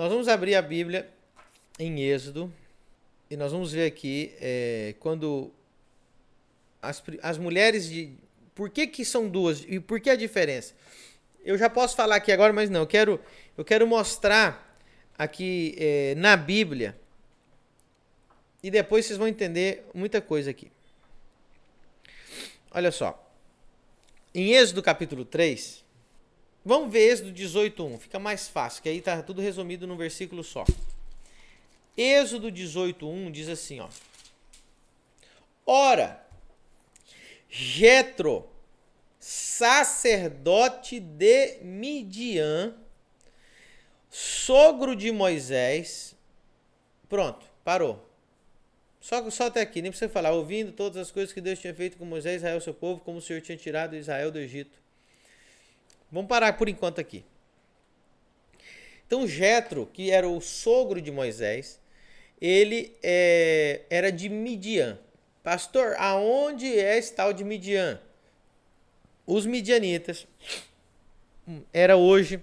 Nós vamos abrir a Bíblia em Êxodo e nós vamos ver aqui é, quando as, as mulheres de. Por que, que são duas e por que a diferença? Eu já posso falar aqui agora, mas não. Eu quero, eu quero mostrar aqui é, na Bíblia e depois vocês vão entender muita coisa aqui. Olha só. Em Êxodo capítulo 3, vamos ver Êxodo 18.1, fica mais fácil, que aí está tudo resumido num versículo só. Êxodo 18.1 diz assim, ó. Ora, Jetro, sacerdote de Midian, sogro de Moisés, pronto, parou. Só, só até aqui, nem precisa falar. Ouvindo todas as coisas que Deus tinha feito com Moisés, Israel, seu povo, como o Senhor tinha tirado Israel do Egito. Vamos parar por enquanto aqui. Então, Jetro, que era o sogro de Moisés, ele é, era de Midian. Pastor, aonde é esse tal de Midian? Os midianitas era hoje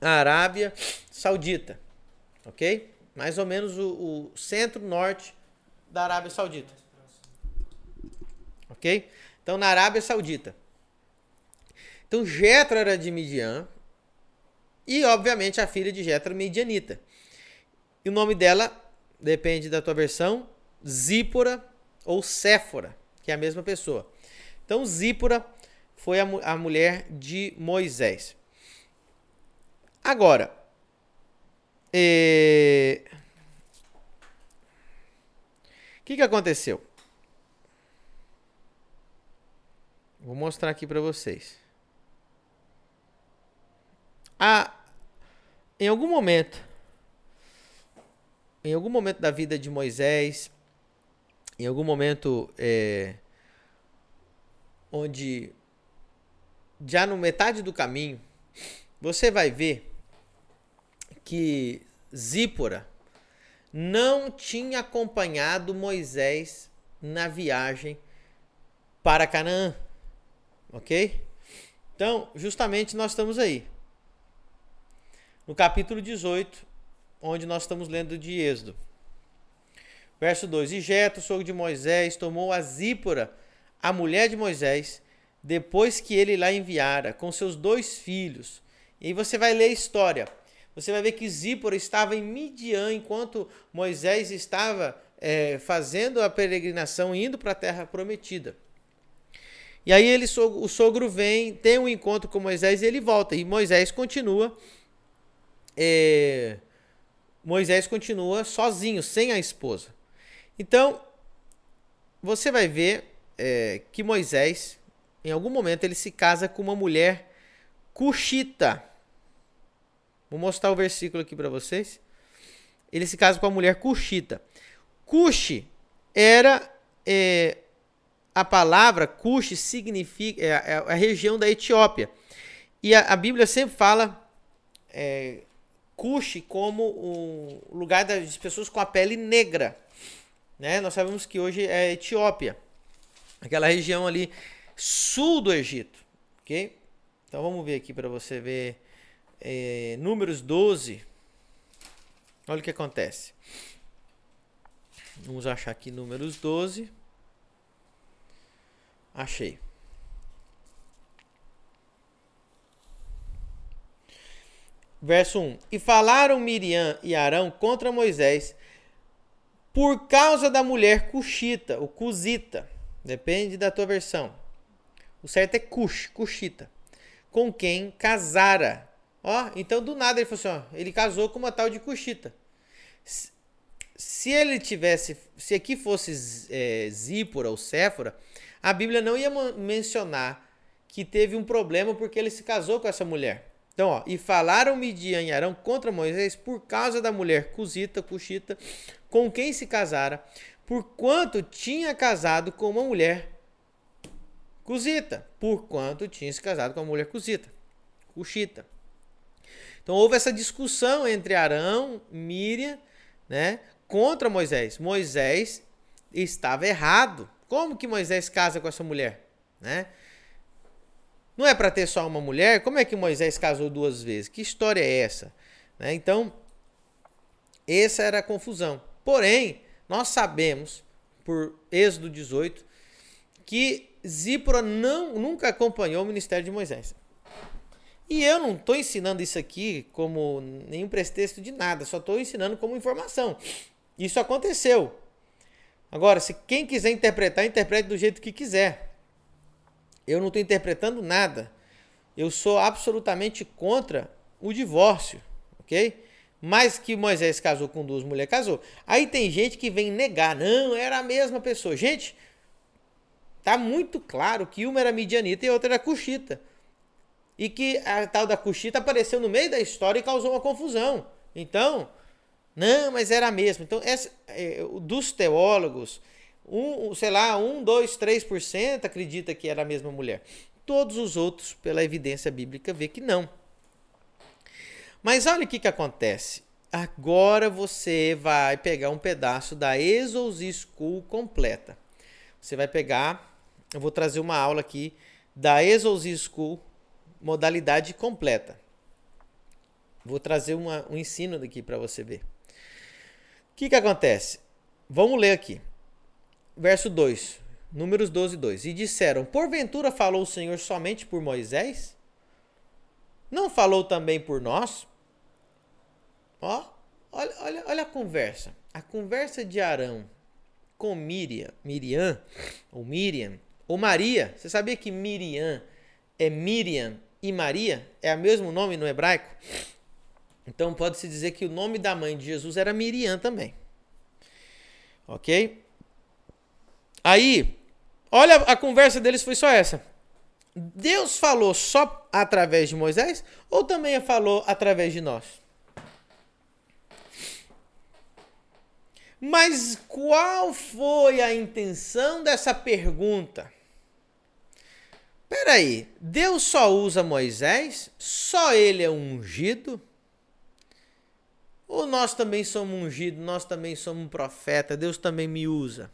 a Arábia Saudita, ok? Mais ou menos o, o centro-norte da Arábia Saudita. Ok? Então, na Arábia Saudita. Então, Jetro era de Midian. E, obviamente, a filha de Jetro Midianita. E o nome dela, depende da tua versão, Zípora ou Séfora, que é a mesma pessoa. Então, Zípora foi a, a mulher de Moisés. Agora, eh, o que, que aconteceu? Vou mostrar aqui para vocês. Ah, em algum momento, em algum momento da vida de Moisés, em algum momento é, onde já no metade do caminho, você vai ver que Zípora não tinha acompanhado Moisés na viagem para Canaã. Ok? Então, justamente nós estamos aí. No capítulo 18, onde nós estamos lendo de Êxodo. Verso 2: E Jeto, sogro de Moisés, tomou a Zípora, a mulher de Moisés, depois que ele lá enviara, com seus dois filhos. E aí você vai ler a história você vai ver que Zípora estava em Midian enquanto Moisés estava é, fazendo a peregrinação, indo para a terra prometida. E aí ele, o sogro vem, tem um encontro com Moisés e ele volta. E Moisés continua. É, Moisés continua sozinho, sem a esposa. Então, você vai ver é, que Moisés, em algum momento, ele se casa com uma mulher cuxita. Vou mostrar o versículo aqui para vocês. Ele se casa com a mulher Cushita. Cush era é, a palavra Cush significa é, é, a região da Etiópia. E a, a Bíblia sempre fala é, Cush como o lugar das pessoas com a pele negra. Né? Nós sabemos que hoje é Etiópia, aquela região ali sul do Egito, ok? Então vamos ver aqui para você ver é, Números 12, olha o que acontece. Vamos achar aqui Números 12. Achei. Verso 1: E falaram Miriam e Arão contra Moisés por causa da mulher cuxita, o cusita, depende da tua versão. O certo é cush, cuxita, com quem casara Ó, então do nada ele falou assim, ó, ele casou com uma tal de Cuxita. Se ele tivesse, se aqui fosse é, Zípora ou Séfora, a Bíblia não ia mencionar que teve um problema porque ele se casou com essa mulher. Então, ó, e falaram Midian e Arão contra Moisés por causa da mulher Cusita, Cuxita, com quem se casara, porquanto tinha casado com uma mulher Cusita, porquanto tinha se casado com uma mulher Cusita, Cuxita. Então houve essa discussão entre Arão, Miriam, né, contra Moisés. Moisés estava errado. Como que Moisés casa com essa mulher, né? Não é para ter só uma mulher? Como é que Moisés casou duas vezes? Que história é essa? Né? Então, Essa era a confusão. Porém, nós sabemos, por Êxodo 18, que Zípora não, nunca acompanhou o ministério de Moisés. E eu não estou ensinando isso aqui como nenhum pretexto de nada, só estou ensinando como informação. Isso aconteceu. Agora, se quem quiser interpretar, interprete do jeito que quiser. Eu não estou interpretando nada. Eu sou absolutamente contra o divórcio, ok? Mas que Moisés casou com duas mulheres, casou. Aí tem gente que vem negar, não, era a mesma pessoa. Gente, tá muito claro que uma era midianita e outra era cuxita. E que a tal da cuxita apareceu no meio da história e causou uma confusão. Então, não, mas era a mesma. Então, essa, é, dos teólogos, um, sei lá, 1, 2, 3% acredita que era a mesma mulher. Todos os outros, pela evidência bíblica, vê que não. Mas olha o que, que acontece. Agora você vai pegar um pedaço da Exos School completa. Você vai pegar, eu vou trazer uma aula aqui da Exos School modalidade completa. Vou trazer uma, um ensino daqui para você ver. O que, que acontece? Vamos ler aqui. Verso 2, Números 12, 2. E disseram: Porventura falou o Senhor somente por Moisés? Não falou também por nós? Ó, olha, olha, olha a conversa. A conversa de Arão com Miriam, Miriam, ou Miriam, ou Maria. Você sabia que Miriam é Miriam e Maria? É o mesmo nome no hebraico? Então pode-se dizer que o nome da mãe de Jesus era Miriam também. Ok? Aí, olha, a conversa deles foi só essa. Deus falou só através de Moisés ou também falou através de nós? Mas qual foi a intenção dessa pergunta? Peraí, Deus só usa Moisés? Só ele é ungido? Ou nós também somos ungidos, nós também somos profeta, Deus também me usa?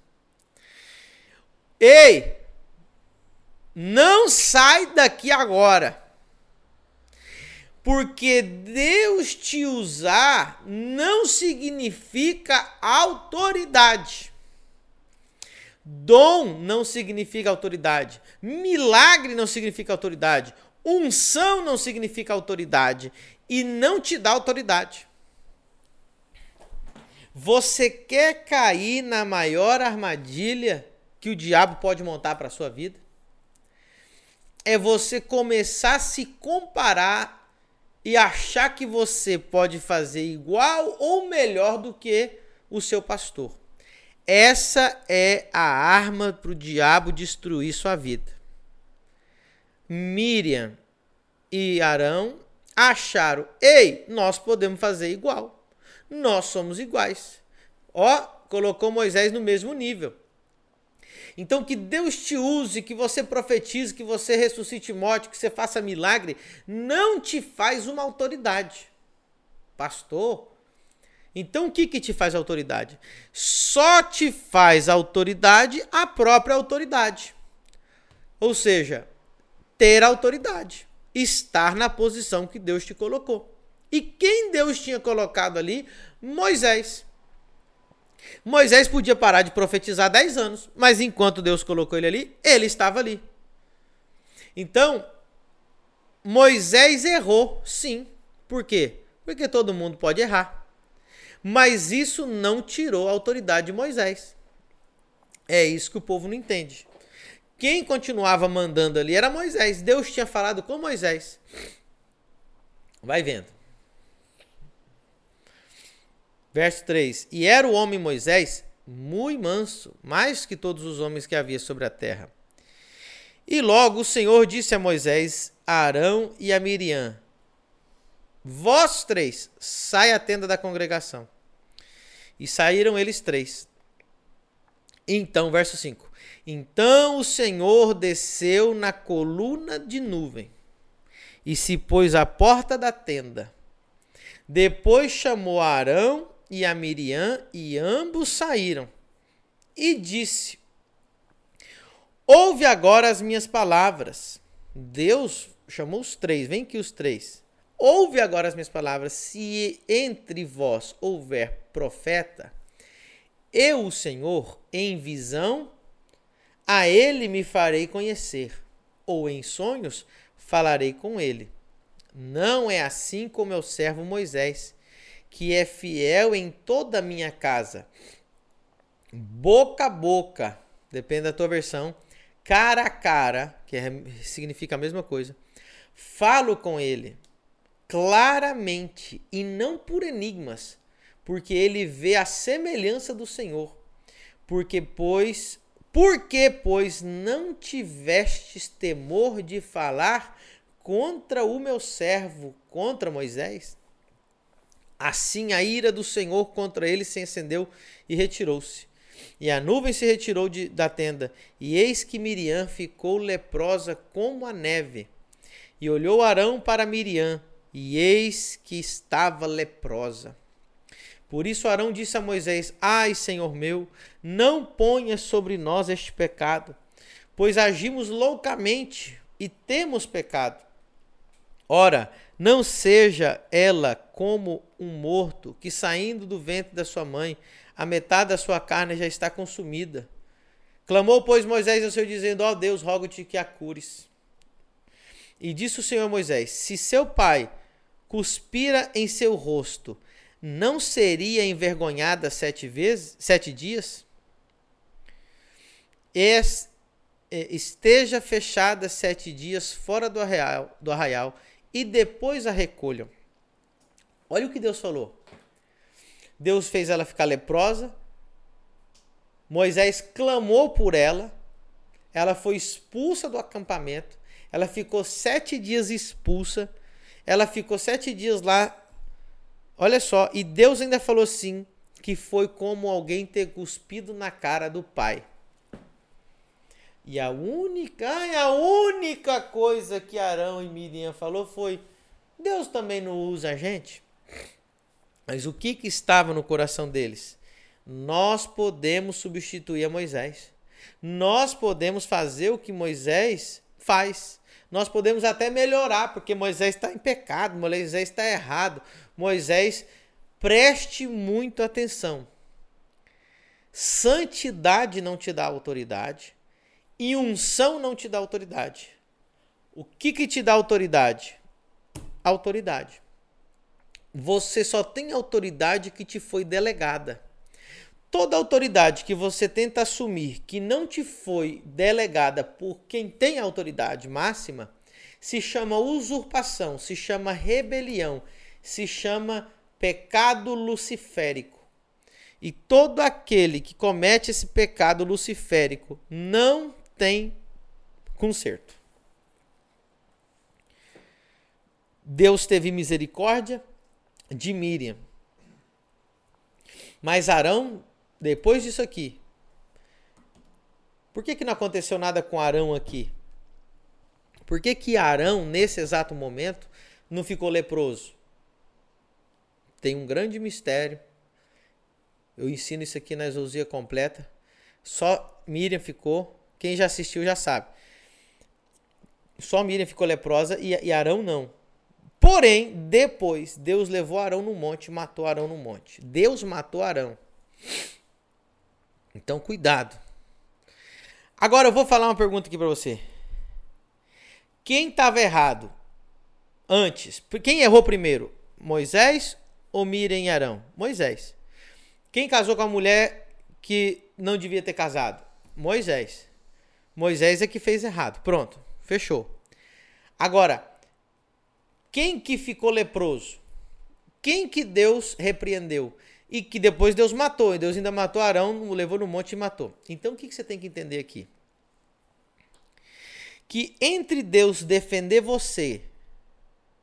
Ei! Não sai daqui agora. Porque Deus te usar não significa autoridade. Dom não significa autoridade. Milagre não significa autoridade. Unção não significa autoridade. E não te dá autoridade. Você quer cair na maior armadilha que o diabo pode montar para sua vida? É você começar a se comparar e achar que você pode fazer igual ou melhor do que o seu pastor. Essa é a arma para o diabo destruir sua vida. Miriam e Arão acharam: ei, nós podemos fazer igual. Nós somos iguais. Ó, colocou Moisés no mesmo nível. Então que Deus te use, que você profetize, que você ressuscite morte, que você faça milagre, não te faz uma autoridade. Pastor, então o que, que te faz autoridade? Só te faz autoridade a própria autoridade. Ou seja, ter autoridade, estar na posição que Deus te colocou. E quem Deus tinha colocado ali? Moisés. Moisés podia parar de profetizar 10 anos, mas enquanto Deus colocou ele ali, ele estava ali. Então, Moisés errou, sim. Por quê? Porque todo mundo pode errar. Mas isso não tirou a autoridade de Moisés. É isso que o povo não entende. Quem continuava mandando ali era Moisés. Deus tinha falado com Moisés. Vai vendo. Verso 3: E era o homem Moisés muito manso, mais que todos os homens que havia sobre a terra. E logo o Senhor disse a Moisés, a Arão e a Miriam: Vós três, sai à tenda da congregação. E saíram eles três. Então, verso 5: Então o Senhor desceu na coluna de nuvem e se pôs à porta da tenda. Depois chamou Arão e a Miriam, e ambos saíram. E disse: Ouve agora as minhas palavras. Deus chamou os três, vem aqui os três. Ouve agora as minhas palavras: se entre vós houver profeta, eu, o Senhor, em visão, a ele me farei conhecer, ou em sonhos falarei com ele. Não é assim com meu servo Moisés, que é fiel em toda a minha casa. Boca a boca, depende da tua versão, cara a cara, que é, significa a mesma coisa. Falo com ele claramente e não por enigmas, porque ele vê a semelhança do Senhor. Porque pois porque, pois, não tivestes temor de falar contra o meu servo, contra Moisés? Assim a ira do Senhor contra ele se acendeu e retirou-se. E a nuvem se retirou de, da tenda, e eis que Miriam ficou leprosa como a neve. E olhou Arão para Miriam, e eis que estava leprosa. Por isso Arão disse a Moisés: Ai, Senhor meu, não ponha sobre nós este pecado, pois agimos loucamente e temos pecado. Ora, não seja ela como um morto que saindo do ventre da sua mãe, a metade da sua carne já está consumida. Clamou, pois, Moisés ao Senhor, dizendo: Ó oh, Deus, rogo-te que a cures. E disse o Senhor a Moisés: Se seu pai cuspira em seu rosto, não seria envergonhada sete vezes, sete dias? Es, esteja fechada sete dias fora do arraial, do arraial e depois a recolham. Olha o que Deus falou. Deus fez ela ficar leprosa. Moisés clamou por ela. Ela foi expulsa do acampamento. Ela ficou sete dias expulsa. Ela ficou sete dias lá Olha só, e Deus ainda falou assim: que foi como alguém ter cuspido na cara do pai. E a única, a única coisa que Arão e Miriam falou foi: Deus também não usa a gente. Mas o que, que estava no coração deles? Nós podemos substituir a Moisés. Nós podemos fazer o que Moisés faz. Nós podemos até melhorar, porque Moisés está em pecado, Moisés está errado. Moisés, preste muito atenção. Santidade não te dá autoridade e unção não te dá autoridade. O que, que te dá autoridade? Autoridade. Você só tem autoridade que te foi delegada. Toda autoridade que você tenta assumir que não te foi delegada por quem tem autoridade máxima se chama usurpação, se chama rebelião, se chama pecado luciférico. E todo aquele que comete esse pecado luciférico não tem conserto. Deus teve misericórdia de Miriam. Mas Arão, depois disso aqui, por que, que não aconteceu nada com Arão aqui? Por que, que Arão, nesse exato momento, não ficou leproso? tem um grande mistério. Eu ensino isso aqui na exousia completa. Só Miriam ficou. Quem já assistiu já sabe. Só Miriam ficou leprosa e, e Arão não. Porém, depois, Deus levou Arão no monte e matou Arão no monte. Deus matou Arão. Então, cuidado. Agora eu vou falar uma pergunta aqui para você. Quem estava errado antes? Quem errou primeiro? Moisés ou Miriam e Arão? Moisés. Quem casou com a mulher que não devia ter casado? Moisés. Moisés é que fez errado. Pronto, fechou. Agora, quem que ficou leproso? Quem que Deus repreendeu? E que depois Deus matou. E Deus ainda matou Arão, o levou no monte e matou. Então o que, que você tem que entender aqui? Que entre Deus defender você,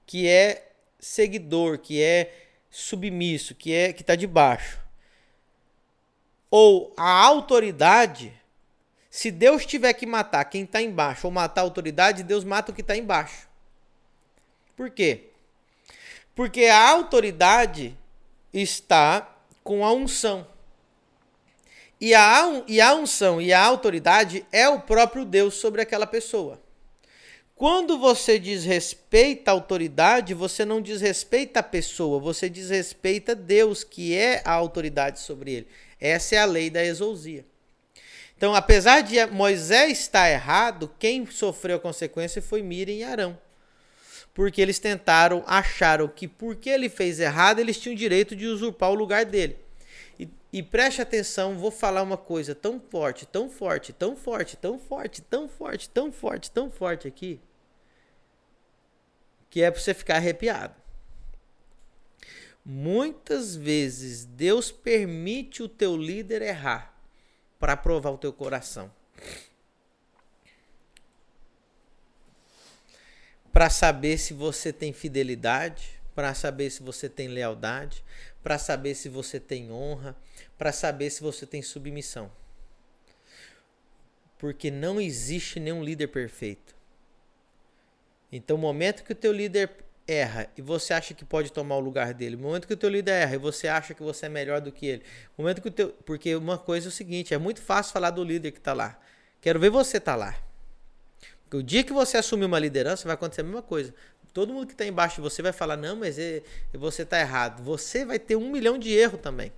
que é seguidor, que é submisso, que é que está debaixo, ou a autoridade, se Deus tiver que matar quem está embaixo ou matar a autoridade, Deus mata o que está embaixo. Por quê? Porque a autoridade está com a unção. E a, e a unção e a autoridade é o próprio Deus sobre aquela pessoa. Quando você desrespeita a autoridade, você não desrespeita a pessoa, você desrespeita Deus, que é a autoridade sobre ele. Essa é a lei da exousia. Então, apesar de Moisés estar errado, quem sofreu a consequência foi Miriam e Arão. Porque eles tentaram, acharam que porque ele fez errado, eles tinham direito de usurpar o lugar dele. E, e preste atenção, vou falar uma coisa tão forte, tão forte, tão forte, tão forte, tão forte, tão forte, tão forte aqui, que é para você ficar arrepiado. Muitas vezes Deus permite o teu líder errar para provar o teu coração. Para saber se você tem fidelidade, para saber se você tem lealdade, para saber se você tem honra, para saber se você tem submissão. Porque não existe nenhum líder perfeito. Então, o momento que o teu líder erra e você acha que pode tomar o lugar dele, no momento que o teu líder erra e você acha que você é melhor do que ele, no momento que o teu, porque uma coisa é o seguinte, é muito fácil falar do líder que está lá. Quero ver você tá lá. Porque o dia que você assumir uma liderança vai acontecer a mesma coisa. Todo mundo que está embaixo de você vai falar não, mas é, você está errado. Você vai ter um milhão de erros também.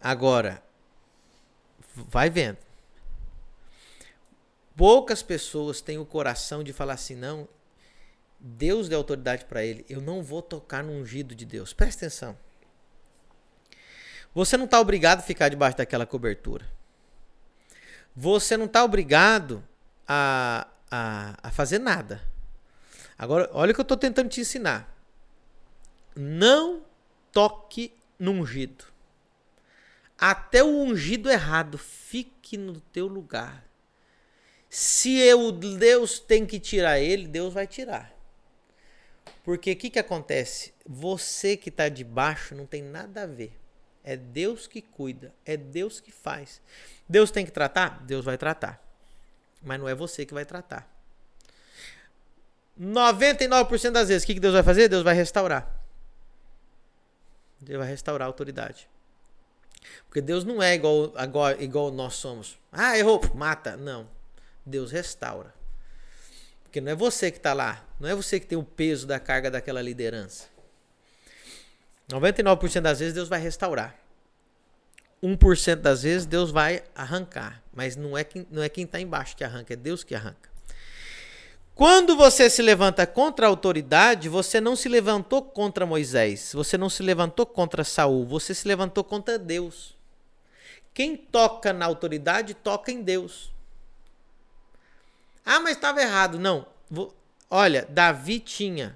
Agora, vai vendo poucas pessoas têm o coração de falar assim: não, Deus deu autoridade para ele, eu não vou tocar no ungido de Deus. Presta atenção. Você não está obrigado a ficar debaixo daquela cobertura. Você não está obrigado a, a, a fazer nada. Agora, olha o que eu estou tentando te ensinar. Não toque no ungido. Até o ungido errado fique no teu lugar. Se eu, Deus tem que tirar ele, Deus vai tirar. Porque o que, que acontece? Você que está debaixo não tem nada a ver. É Deus que cuida, é Deus que faz. Deus tem que tratar? Deus vai tratar. Mas não é você que vai tratar. 99% das vezes, o que, que Deus vai fazer? Deus vai restaurar. Deus vai restaurar a autoridade. Porque Deus não é igual, igual, igual nós somos. Ah, errou, mata. Não. Deus restaura. Porque não é você que está lá, não é você que tem o peso da carga daquela liderança. 99% das vezes Deus vai restaurar. 1% das vezes Deus vai arrancar, mas não é quem não é quem está embaixo que arranca, é Deus que arranca. Quando você se levanta contra a autoridade, você não se levantou contra Moisés, você não se levantou contra Saul, você se levantou contra Deus. Quem toca na autoridade toca em Deus. Ah, mas estava errado. Não. Olha, Davi tinha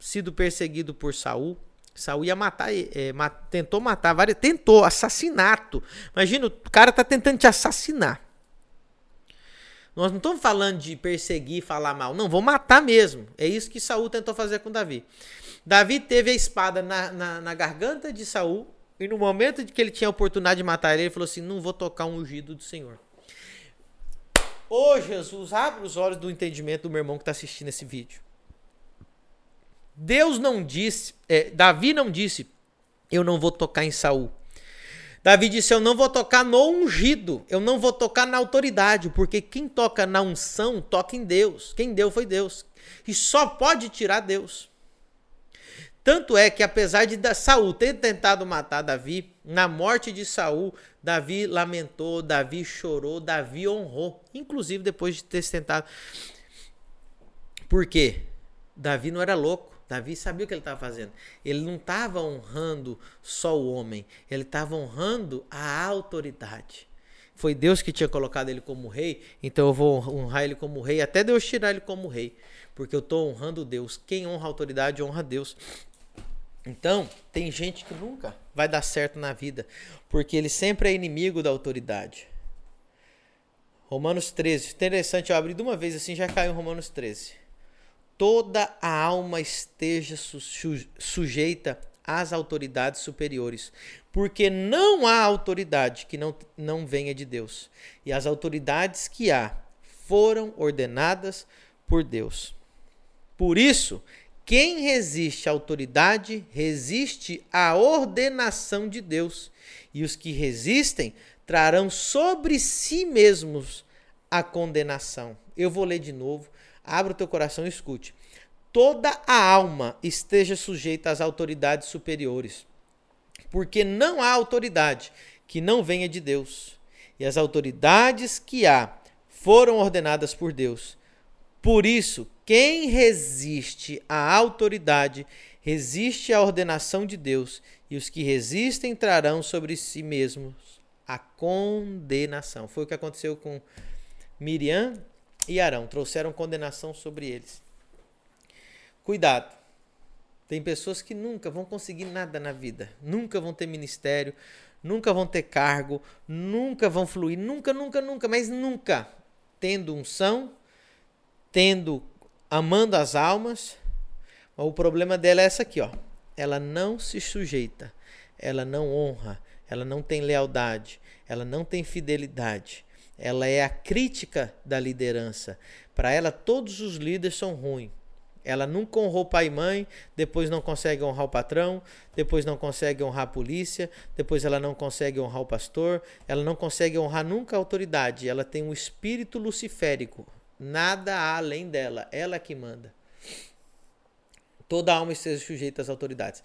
sido perseguido por Saul. Saul ia matar, é, tentou matar, várias, tentou assassinato. Imagina, o cara tá tentando te assassinar. Nós não estamos falando de perseguir, falar mal. Não, vou matar mesmo. É isso que Saul tentou fazer com Davi. Davi teve a espada na, na, na garganta de Saul. E no momento de que ele tinha a oportunidade de matar ele, ele falou assim: Não vou tocar um ungido do Senhor. Ô oh, Jesus, abre os olhos do entendimento do meu irmão que está assistindo esse vídeo. Deus não disse, é, Davi não disse, eu não vou tocar em Saul. Davi disse, eu não vou tocar no ungido, eu não vou tocar na autoridade, porque quem toca na unção toca em Deus. Quem deu foi Deus. E só pode tirar Deus. Tanto é que apesar de Saul ter tentado matar Davi, na morte de Saul, Davi lamentou, Davi chorou, Davi honrou, inclusive depois de ter tentado. Por quê? Davi não era louco. Davi sabia o que ele estava fazendo. Ele não estava honrando só o homem, ele estava honrando a autoridade. Foi Deus que tinha colocado ele como rei, então eu vou honrar ele como rei, até Deus tirar ele como rei, porque eu estou honrando Deus. Quem honra a autoridade honra Deus. Então, tem gente que nunca vai dar certo na vida, porque ele sempre é inimigo da autoridade. Romanos 13, interessante, eu abri de uma vez assim, já caiu Romanos 13. Toda a alma esteja su sujeita às autoridades superiores, porque não há autoridade que não, não venha de Deus, e as autoridades que há foram ordenadas por Deus. Por isso, quem resiste à autoridade resiste à ordenação de Deus, e os que resistem trarão sobre si mesmos a condenação. Eu vou ler de novo. Abra o teu coração e escute. Toda a alma esteja sujeita às autoridades superiores, porque não há autoridade que não venha de Deus. E as autoridades que há foram ordenadas por Deus. Por isso, quem resiste à autoridade resiste à ordenação de Deus, e os que resistem trarão sobre si mesmos a condenação. Foi o que aconteceu com Miriam e Arão, trouxeram condenação sobre eles. Cuidado. Tem pessoas que nunca vão conseguir nada na vida, nunca vão ter ministério, nunca vão ter cargo, nunca vão fluir, nunca, nunca, nunca, mas nunca tendo unção, tendo amando as almas. O problema dela é essa aqui, ó. Ela não se sujeita, ela não honra, ela não tem lealdade, ela não tem fidelidade. Ela é a crítica da liderança. Para ela, todos os líderes são ruins. Ela nunca honrou pai e mãe, depois não consegue honrar o patrão, depois não consegue honrar a polícia, depois ela não consegue honrar o pastor, ela não consegue honrar nunca a autoridade. Ela tem um espírito luciférico. Nada além dela, ela que manda. Toda alma esteja sujeita às autoridades.